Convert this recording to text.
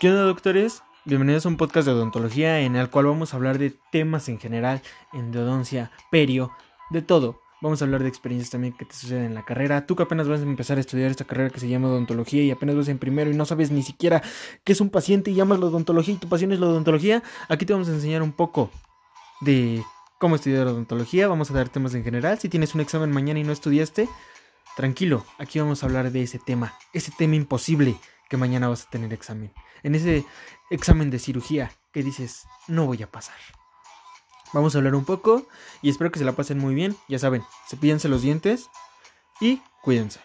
¿Qué onda, doctores? Bienvenidos a un podcast de odontología en el cual vamos a hablar de temas en general, endodoncia, perio, de todo. Vamos a hablar de experiencias también que te suceden en la carrera. Tú que apenas vas a empezar a estudiar esta carrera que se llama odontología y apenas vas en primero y no sabes ni siquiera qué es un paciente y llamas la odontología y tu pasión es la odontología, aquí te vamos a enseñar un poco de cómo estudiar odontología. Vamos a dar temas en general. Si tienes un examen mañana y no estudiaste, tranquilo, aquí vamos a hablar de ese tema, ese tema imposible que mañana vas a tener examen. En ese examen de cirugía que dices, no voy a pasar. Vamos a hablar un poco y espero que se la pasen muy bien. Ya saben, cepillense los dientes y cuídense.